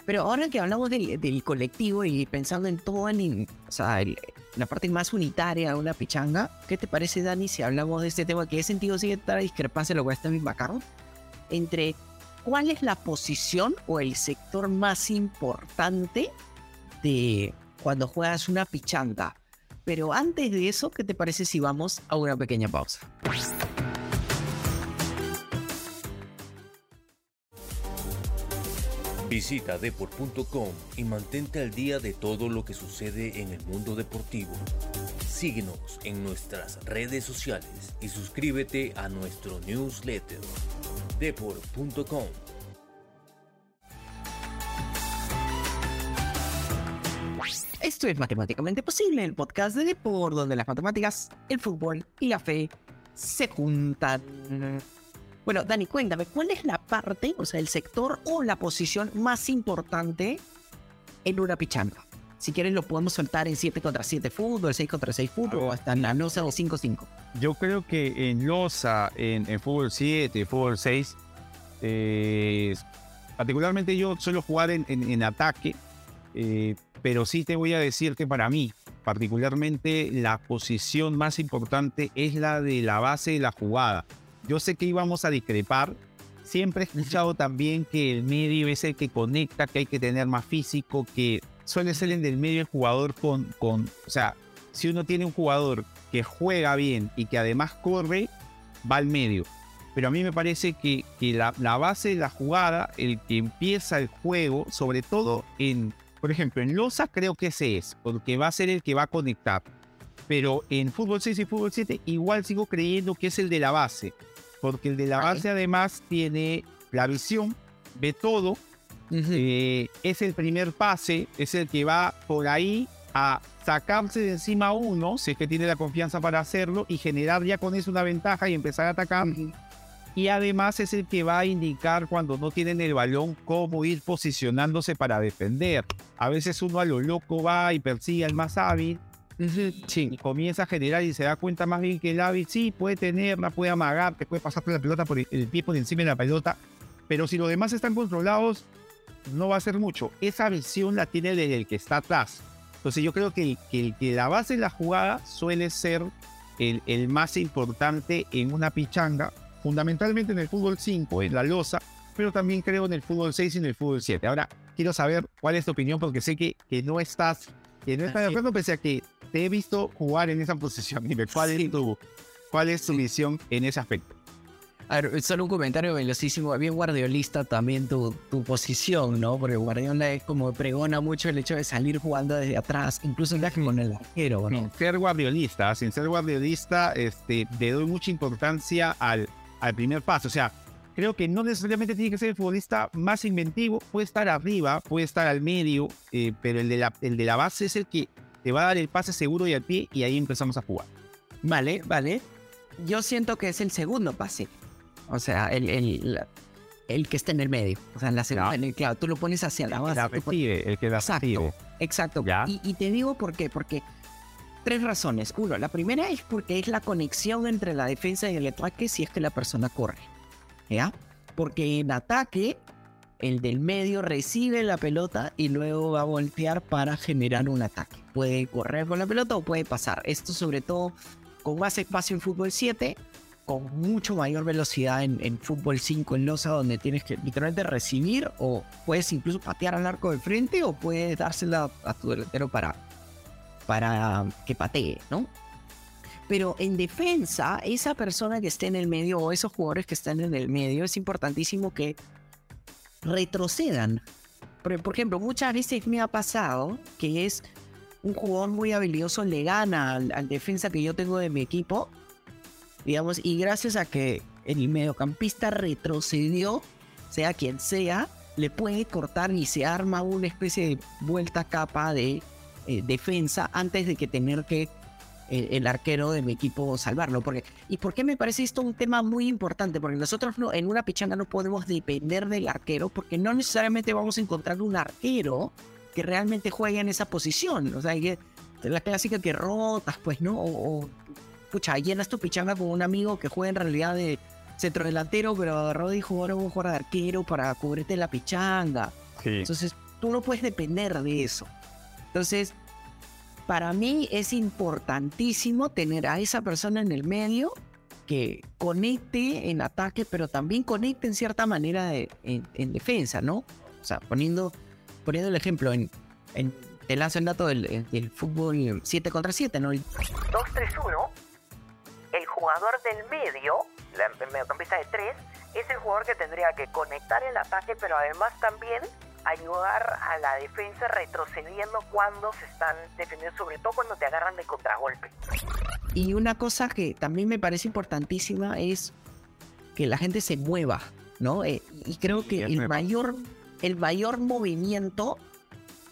Speaker 1: Pero ahora que hablamos del, del colectivo y pensando en todo el, o sea, el- la parte más unitaria de una pichanga, ¿qué te parece, Dani, si hablamos de este tema? ¿Qué sentido sigue esta discrepancia, lo que está bien bacano? Entre cuál es la posición o el sector más importante de cuando juegas una pichanga. Pero antes de eso, ¿qué te parece si vamos a una pequeña pausa?
Speaker 5: Visita deport.com y mantente al día de todo lo que sucede en el mundo deportivo. Síguenos en nuestras redes sociales y suscríbete a nuestro newsletter. deport.com
Speaker 1: Esto es Matemáticamente Posible, el podcast de Depor, donde las matemáticas, el fútbol y la fe se juntan. Bueno, Dani, cuéntame, ¿cuál es la parte, o sea, el sector o la posición más importante en una pichanga? Si quieres lo podemos soltar en 7 contra 7 fútbol, 6 contra 6 fútbol, o hasta en la nosa o 5-5.
Speaker 2: Yo creo que en Losa, en, en fútbol 7, fútbol 6, eh, particularmente yo suelo jugar en, en- en ataque, eh, pero sí te voy a decir que para mí, particularmente la posición más importante es la de la base de la jugada. Yo sé que íbamos a discrepar. Siempre he escuchado también que el medio es el que conecta, que hay que tener más físico, que suele ser el del medio el jugador con, con, o sea, si uno tiene un jugador que juega bien y que además corre, va al medio. Pero a mí me parece que, que la, la base de la jugada, el que empieza el juego, sobre todo en, por ejemplo, en Losa creo que ese es, porque va a ser el que va a conectar. Pero en fútbol 6 y fútbol 7 igual sigo creyendo que es el de la base, porque el de la base además tiene la visión, ve todo, eh, es el primer pase, es el que va por ahí a sacarse de encima a uno, si es que tiene la confianza para hacerlo, y generar ya con eso una ventaja y empezar a atacar. Y además es el que va a indicar cuando no tienen el balón cómo ir posicionándose para defender. A veces uno a lo loco va y persigue al más hábil y comienza a generar y se da cuenta más bien que el hábil sí puede tenerla, puede amagar, te puede pasar la pelota por el, el pie por encima de la pelota, pero si los demás están controlados, no va a ser mucho. Esa visión la tiene desde el que está atrás. Entonces yo creo que, el- que, el- que la base de la jugada suele ser el, el más importante en una pichanga, fundamentalmente en el fútbol 5, en la losa, pero también creo en el fútbol 6 y en el fútbol 7. Ahora, quiero saber cuál es tu opinión, porque sé que, que no estás, que no estás de acuerdo, pese a que te he visto jugar en esa posición. Dime, ¿cuál
Speaker 1: Sí.
Speaker 2: es tu, cuál es tu visión en ese aspecto?
Speaker 1: A ver, solo un comentario velocísimo, bien guardiolista también tu, tu posición, ¿no? Porque Guardiola es como pregona mucho el hecho de salir jugando desde atrás, incluso ya con el arquero, ¿no?
Speaker 2: Sin ser guardiolista, sin ser guardiolista, este, le doy mucha importancia al, al primer paso. O sea, creo que no necesariamente tiene que ser el futbolista más inventivo, puede estar arriba, puede estar al medio, eh, pero el de, la, el de la base es el que te va a dar el pase seguro y al pie y ahí empezamos a jugar.
Speaker 1: Vale, vale. Yo siento que es el segundo pase. O sea, el, el, el que está en el medio. O sea, en la segunda, en el- claro, tú lo pones hacia la base.
Speaker 2: La
Speaker 1: tú pones-
Speaker 2: recibe, el que la
Speaker 1: Exacto.
Speaker 2: recibe.
Speaker 1: Exacto. Y te digo por qué. Porque tres razones. Uno, la primera es porque es la conexión entre la defensa y el ataque si es que la persona corre. ¿Ya? Porque en ataque, el del medio recibe la pelota y luego va a voltear para generar un ataque. Puede correr con la pelota o puede pasar. Esto sobre todo con más espacio en fútbol 7, con mucho mayor velocidad en, en fútbol 5 en losa, donde tienes que literalmente recibir o puedes incluso patear al arco de frente o puedes dársela a tu delantero para, para que patee, ¿no? Pero en defensa, esa persona que esté en el medio o esos jugadores que están en el medio, es importantísimo que retrocedan Por, ejemplo, muchas veces me ha pasado que es un jugador muy habilidoso le gana al defensa que yo tengo de mi equipo, digamos, y gracias a que el mediocampista retrocedió, sea quien sea, le puede cortar y se arma una especie de vuelta capa de eh, defensa antes de que tener que eh, el arquero de mi equipo salvarlo. Porque, ¿Y por qué me parece esto un tema muy importante? Porque nosotros no, en una pichanga no podemos depender del arquero porque no necesariamente vamos a encontrar un arquero que realmente juegue en esa posición. O sea, que, la clásica que rotas, pues, ¿no? O, o pucha, llenas tu pichanga con un amigo que juega en realidad de centro delantero, pero agarró y dijo, ahora voy a jugar de arquero para cubrirte la pichanga.
Speaker 2: Sí.
Speaker 1: Entonces, tú no puedes depender de eso. Entonces, para mí es importantísimo tener a esa persona en el medio que conecte en ataque, pero también conecte en cierta manera de- en, en defensa, ¿no? O sea, poniendo, poniendo el ejemplo, en, en- te lanzo el dato del, del fútbol 7 contra 7, ¿no?
Speaker 3: 2-3-1, el jugador del medio, la- el mediocampista de 3, es el jugador que tendría que conectar el ataque, pero además también ayudar a la defensa retrocediendo cuando se están defendiendo, sobre todo cuando te agarran de contragolpe.
Speaker 1: Y una cosa que también me parece importantísima es que la gente se mueva, ¿no? Eh, y creo que el mayor, el mayor movimiento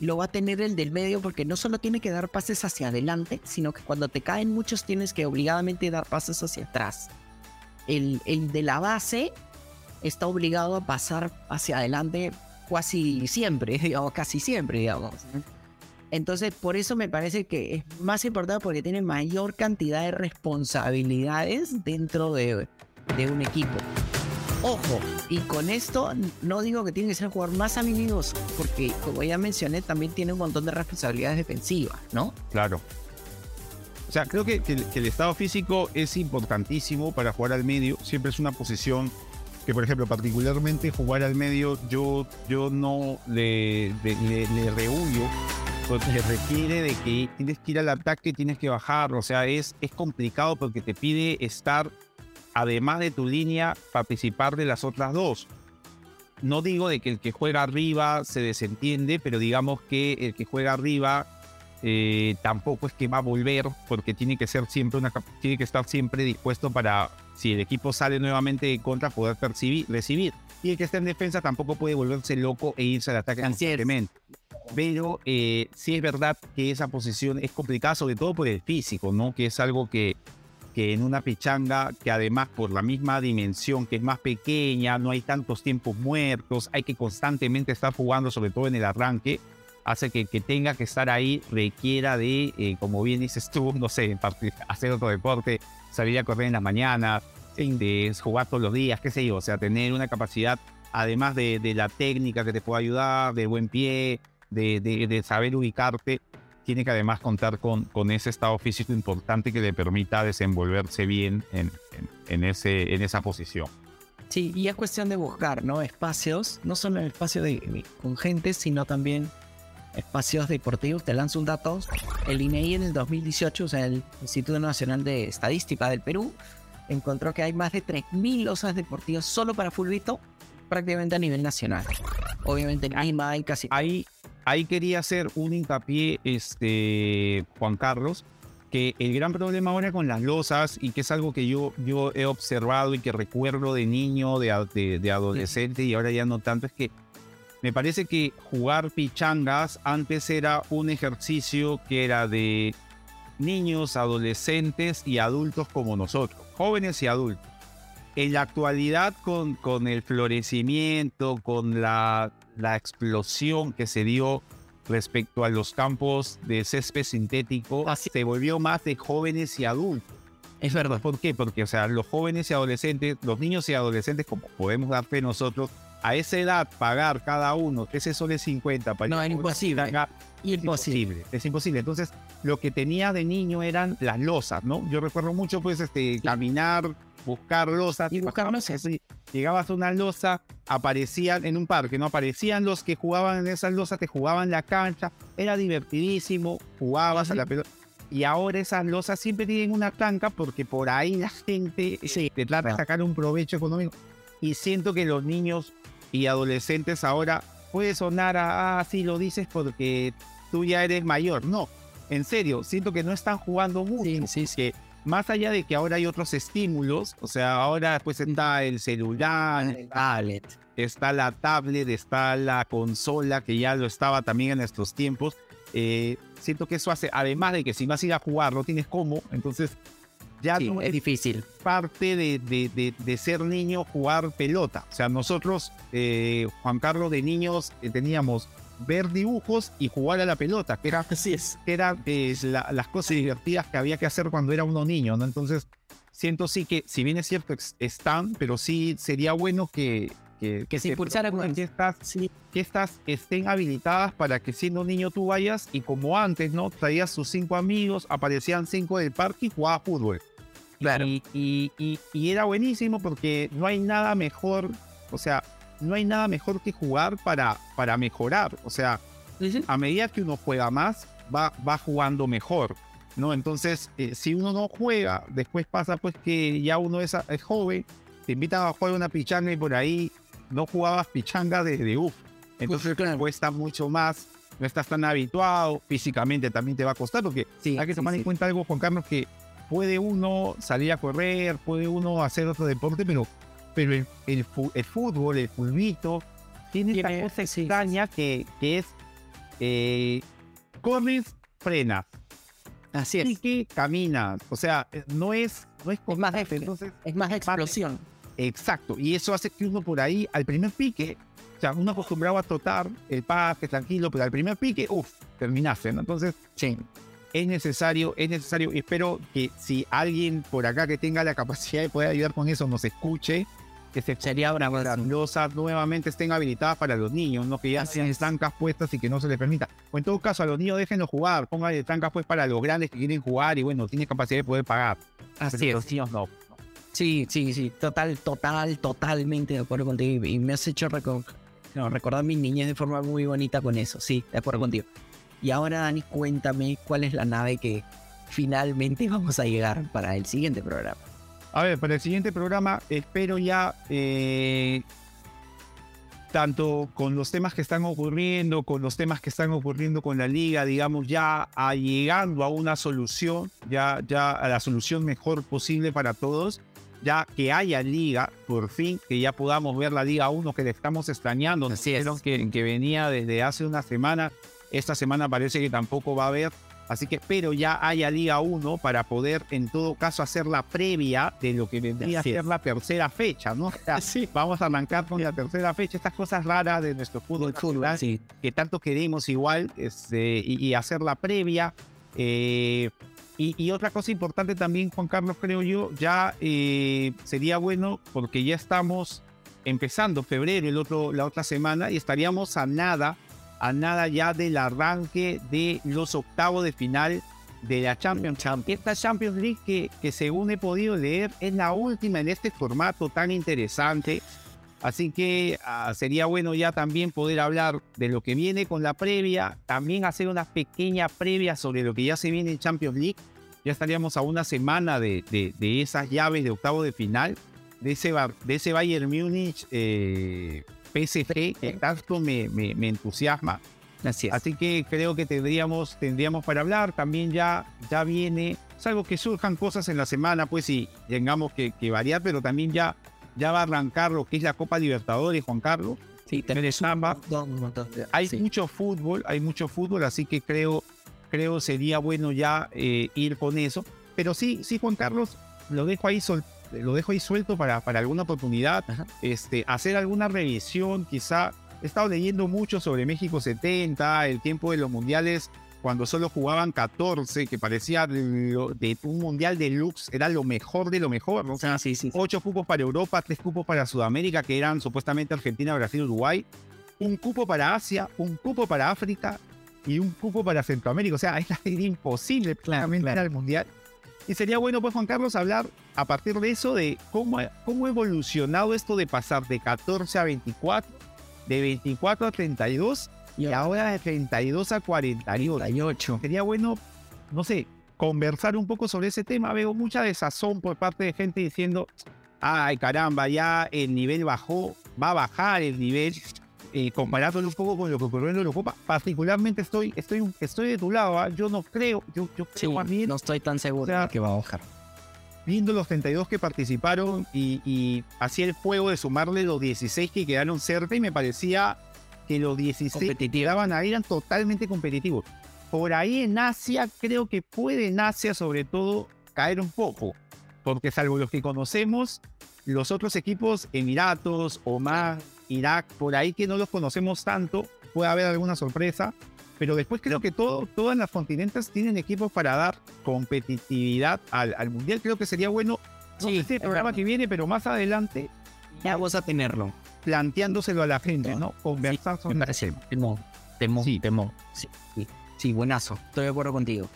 Speaker 1: lo va a tener el del medio porque no solo tiene que dar pases hacia adelante, sino que cuando te caen muchos tienes que obligadamente dar pases hacia atrás. El, el de la base está obligado a pasar hacia adelante casi siempre, digamos, casi siempre, digamos. Entonces, por eso me parece que es más importante porque tiene mayor cantidad de responsabilidades dentro de, de un equipo. Ojo, y con esto no digo que tiene que ser el jugador más habilidoso, porque como ya mencioné, también tiene un montón de responsabilidades defensivas, ¿no?
Speaker 2: Claro. O sea, creo que, el- estado físico es importantísimo para jugar al medio. Siempre es una posición que, por ejemplo, particularmente jugar al medio, yo, yo no le, le, le, le rehuyo, porque requiere de que tienes que ir al ataque, tienes que bajar. O sea, es, es complicado porque te pide estar, además de tu línea, participar de las otras dos. No digo de que el que juega arriba se desentiende, pero digamos que el que juega arriba eh, tampoco es que va a volver porque tiene que ser siempre una tiene que estar siempre dispuesto para si el equipo sale nuevamente de contra poder percibir recibir. Y el que está en defensa tampoco puede volverse loco e irse al ataque constantemente. Pero eh, sí es verdad que esa posición es complicada sobre todo por el físico no que es algo que que en una pichanga que además por la misma dimensión que es más pequeña no hay tantos tiempos muertos hay que constantemente estar jugando sobre todo en el arranque hace que, que tenga que estar ahí requiera de, eh, como bien dices tú, no sé, hacer otro deporte, salir a correr en las mañanas, de jugar todos los días, qué sé yo, o sea, tener una capacidad, además de, de la técnica que te pueda ayudar, de buen pie, de, de- de saber ubicarte, tiene que además contar con, con ese estado físico importante que le permita desenvolverse bien en, en- en ese, en esa posición.
Speaker 1: Sí, y es cuestión de buscar, ¿no? Espacios, no solo el espacio de, de- con gente, sino también espacios deportivos. Te lanzo un dato. El INEI en el 2018, o sea, el Instituto Nacional de Estadística del Perú, encontró que hay más de 3.000 losas deportivas solo para fulbito, prácticamente a nivel nacional. Obviamente en Lima hay casi...
Speaker 2: ahí, quería hacer un hincapié, este, Juan Carlos, que el gran problema ahora con las losas, y que es algo que yo, yo he observado y que recuerdo de niño, de, de adolescente, y ahora ya no tanto, es que me parece que jugar pichangas antes era un ejercicio que era de niños, adolescentes y adultos como nosotros, jóvenes y adultos. En la actualidad, con, con el florecimiento, con la, la explosión que se dio respecto a los campos de césped sintético,
Speaker 1: Así-
Speaker 2: se volvió más de jóvenes y adultos.
Speaker 1: Es verdad.
Speaker 2: ¿Por qué? Porque, o sea, los jóvenes y adolescentes, los niños y adolescentes, como podemos dar fe nosotros, a esa edad pagar cada uno 13 soles 50 para
Speaker 1: No,
Speaker 2: una
Speaker 1: imposible.
Speaker 2: es
Speaker 1: Imposible.
Speaker 2: imposible. Es imposible. Entonces, lo que tenía de niño eran las losas, ¿no? Yo recuerdo mucho, pues, este, caminar, buscar losas.
Speaker 1: Y buscar losas.
Speaker 2: Llegabas a una losa, aparecían en un parque, ¿no? Aparecían los que jugaban en esas losas, te jugaban la cancha, era divertidísimo, jugabas a la pelota. Y ahora esas losas siempre tienen una canca porque por ahí la gente
Speaker 1: Sí,
Speaker 2: te trata de sacar un provecho económico. Y siento que los niños y adolescentes ahora puede sonar a, ah, sí, lo dices porque tú ya eres mayor. No, en serio, siento que no están jugando mucho.
Speaker 1: Sí, sí,
Speaker 2: Que más allá de que ahora hay otros estímulos, o sea, ahora pues está el celular,
Speaker 1: El tablet.
Speaker 2: está la tablet, está la consola, que ya lo estaba también en nuestros tiempos. Eh, siento que eso hace, además de que si vas a ir a jugar no tienes cómo, entonces ya
Speaker 1: Sí,
Speaker 2: no
Speaker 1: es difícil.
Speaker 2: parte de, de- de- de ser niño jugar pelota. O sea, nosotros, eh, Juan Carlos, de niños eh, teníamos ver dibujos y jugar a la pelota, que era,
Speaker 1: Así es.
Speaker 2: que era eh, la- las cosas divertidas que había que hacer cuando era uno niño, ¿no? Entonces, siento sí que, si bien es cierto, están, pero sí sería bueno que... Que,
Speaker 1: Que se impulsara con
Speaker 2: procuren que estas, que estas estén habilitadas para que siendo niño tú vayas y como antes, ¿no? Traías sus cinco amigos, aparecían cinco del parque y jugabas fútbol.
Speaker 1: Claro.
Speaker 2: Y, y- y- y era buenísimo porque no hay nada mejor, o sea, no hay nada mejor que jugar para, para mejorar. O sea, a medida que uno juega más, va, va jugando mejor. ¿no? Entonces, eh, si uno no juega, después pasa pues que ya uno es, es joven, te invitan a jugar una pichanga y por ahí no jugabas pichanga desde uff. Entonces cuesta mucho más, no estás tan habituado, físicamente también te va a costar porque
Speaker 1: Sí,
Speaker 2: hay que
Speaker 1: sí,
Speaker 2: tomar en
Speaker 1: sí.
Speaker 2: cuenta algo, Juan Carlos, que puede uno salir a correr, puede uno hacer otro deporte, pero, pero el, el, el fútbol, el fulbito, tiene,
Speaker 1: Tiene-
Speaker 2: esta cosa
Speaker 1: sí, sí,
Speaker 2: extraña que, que es eh, corres, frenas,
Speaker 1: Así es.
Speaker 2: y que caminas. O sea, no es, no es
Speaker 1: Es más
Speaker 2: entonces
Speaker 1: Es más explosión.
Speaker 2: Exacto, y eso hace que uno por ahí, al primer pique, o sea, uno acostumbrado a trotar el pase tranquilo, pero al primer pique, uff, terminaste, ¿no? Entonces,
Speaker 1: Sí.
Speaker 2: es necesario, es necesario, y espero que si alguien por acá que tenga la capacidad de poder ayudar con eso nos escuche, que se
Speaker 1: Sería bravo.
Speaker 2: las losas nuevamente estén habilitadas para los niños, no que ya sean
Speaker 1: es.
Speaker 2: estancas puestas y que no se les permita. O en todo caso, a los niños déjenlos jugar, pongan estancas pues para los grandes que quieren jugar y bueno, tienen capacidad de poder pagar.
Speaker 1: Así
Speaker 2: Pero
Speaker 1: es.
Speaker 2: los niños no.
Speaker 1: Sí, sí, sí, total, total, totalmente de acuerdo contigo. Y me has hecho reco- no, recordar mi niñez de forma muy bonita con eso. Sí, de acuerdo contigo. Y ahora, Dani, cuéntame cuál es la nave que finalmente vamos a llegar para el siguiente programa.
Speaker 2: A ver, para el siguiente programa espero ya, eh, tanto con los temas que están ocurriendo, con los temas que están ocurriendo con la liga, digamos, ya a llegando a una solución, ya, ya a la solución mejor posible para todos, ya que haya liga, por fin, que ya podamos ver la Liga 1 que le estamos extrañando.
Speaker 1: Así es.
Speaker 2: que, que venía desde hace una semana, esta semana parece que tampoco va a haber. Así que espero ya haya Liga 1 para poder en todo caso hacer la previa de lo que vendría a ser la tercera fecha, ¿no? O sea, Vamos a arrancar con la tercera fecha, estas cosas raras de nuestro fútbol, nacional,
Speaker 1: Sí,
Speaker 2: que tanto queremos igual este, y, y hacer la previa. eh, y, y otra cosa importante también, Juan Carlos, creo yo, ya eh, sería bueno porque ya estamos empezando febrero, el otro, la otra semana, y estaríamos a nada, a nada ya del arranque de los octavos de final de la Champions. Esta Champions League que, que según he podido leer es la última en este formato tan interesante. Así que ah, sería bueno ya también poder hablar de lo que viene con la previa, también hacer una pequeña previa sobre lo que ya se viene en Champions League. Ya estaríamos a una semana de, de- de esas llaves de octavo de final, de ese, de ese Bayern Múnich eh, PSG que tanto me, me- me entusiasma.
Speaker 1: así es.
Speaker 2: Así que creo que tendríamos, tendríamos para hablar. También ya, ya viene, salvo que surjan cosas en la semana, pues y tengamos que, que variar, pero también ya, ya va a arrancar lo que es la Copa Libertadores, Juan Carlos.
Speaker 1: Sí, de-
Speaker 2: Hay
Speaker 1: sí.
Speaker 2: mucho fútbol, hay mucho fútbol, así que creo, creo sería bueno ya eh, ir con eso. Pero sí, sí, Juan Carlos, lo dejo ahí sol- lo dejo ahí suelto para, para alguna oportunidad.
Speaker 1: Ajá.
Speaker 2: Este, hacer alguna revisión, quizá. He estado leyendo mucho sobre México 70, el tiempo de los mundiales, cuando solo jugaban 14, que parecía de, lo- de un mundial deluxe, era lo mejor de lo mejor. ¿no? O sea,
Speaker 1: sí, sí, sí.
Speaker 2: ocho cupos para Europa, tres cupos para Sudamérica, que eran supuestamente Argentina, Brasil, Uruguay, un cupo para Asia, un cupo para África y un cupo para Centroamérica. O sea, era imposible claramente
Speaker 1: claro.
Speaker 2: al Mundial. Y sería bueno, pues, Juan Carlos, hablar a partir de eso de cómo, cómo ha evolucionado esto de pasar de 14 a 24, de 24 a 32 y ahora de 32 a 48
Speaker 1: 48.
Speaker 2: sería bueno, no sé, conversar un poco sobre ese tema. Veo mucha desazón por parte de gente diciendo, ay caramba, ya el nivel bajó, va a bajar el nivel. Eh, comparándolo un poco con lo que ocurrió en la Eurocopa, particularmente estoy, estoy, estoy de tu lado, ¿ah? yo no creo, yo, yo
Speaker 1: Sí,
Speaker 2: creo más bien,
Speaker 1: no estoy tan seguro
Speaker 2: o sea,
Speaker 1: de que va a bajar.
Speaker 2: viendo los 32 que participaron y, y hacía el juego de sumarle los 16 que quedaron cerca y me parecía que los 16 que quedaban ahí eran totalmente competitivos. Por ahí en Asia, creo que puede en Asia sobre todo caer un poco, porque salvo los que conocemos, los otros equipos, Emiratos, Omar, Irak, por ahí que no los conocemos tanto, puede haber alguna sorpresa, pero después creo que todo, todas las continentes tienen equipos para dar competitividad al, al Mundial. Creo que sería bueno, no
Speaker 1: Sí,
Speaker 2: sé si el
Speaker 1: es
Speaker 2: programa
Speaker 1: verdad.
Speaker 2: que viene, pero más adelante,
Speaker 1: Ya vamos a tenerlo.
Speaker 2: planteándoselo a la gente, ¿no? Conversar
Speaker 1: Me
Speaker 2: sobre
Speaker 1: parece. Temo, temo,
Speaker 2: Sí.
Speaker 1: temo. Sí, sí, sí, buenazo. Estoy de acuerdo contigo.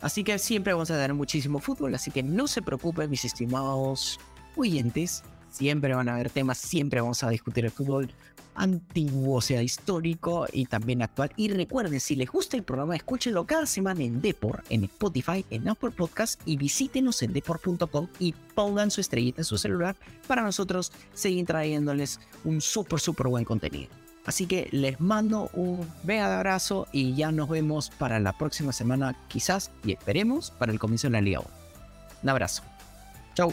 Speaker 1: Así que siempre vamos a tener muchísimo fútbol, así que no se preocupen, mis estimados oyentes. Siempre van a haber temas, siempre vamos a discutir el fútbol antiguo, o sea, histórico y también actual. Y recuerden, si les gusta el programa, escúchenlo cada semana en Depor, en Spotify, en Apple Podcast y visítenos en depor.com y pongan su estrellita en su celular para nosotros seguir trayéndoles un súper, súper buen contenido. Así que les mando un mega abrazo y ya nos vemos para la próxima semana, quizás y esperemos para el comienzo de la Liga 1. Un abrazo. Chau.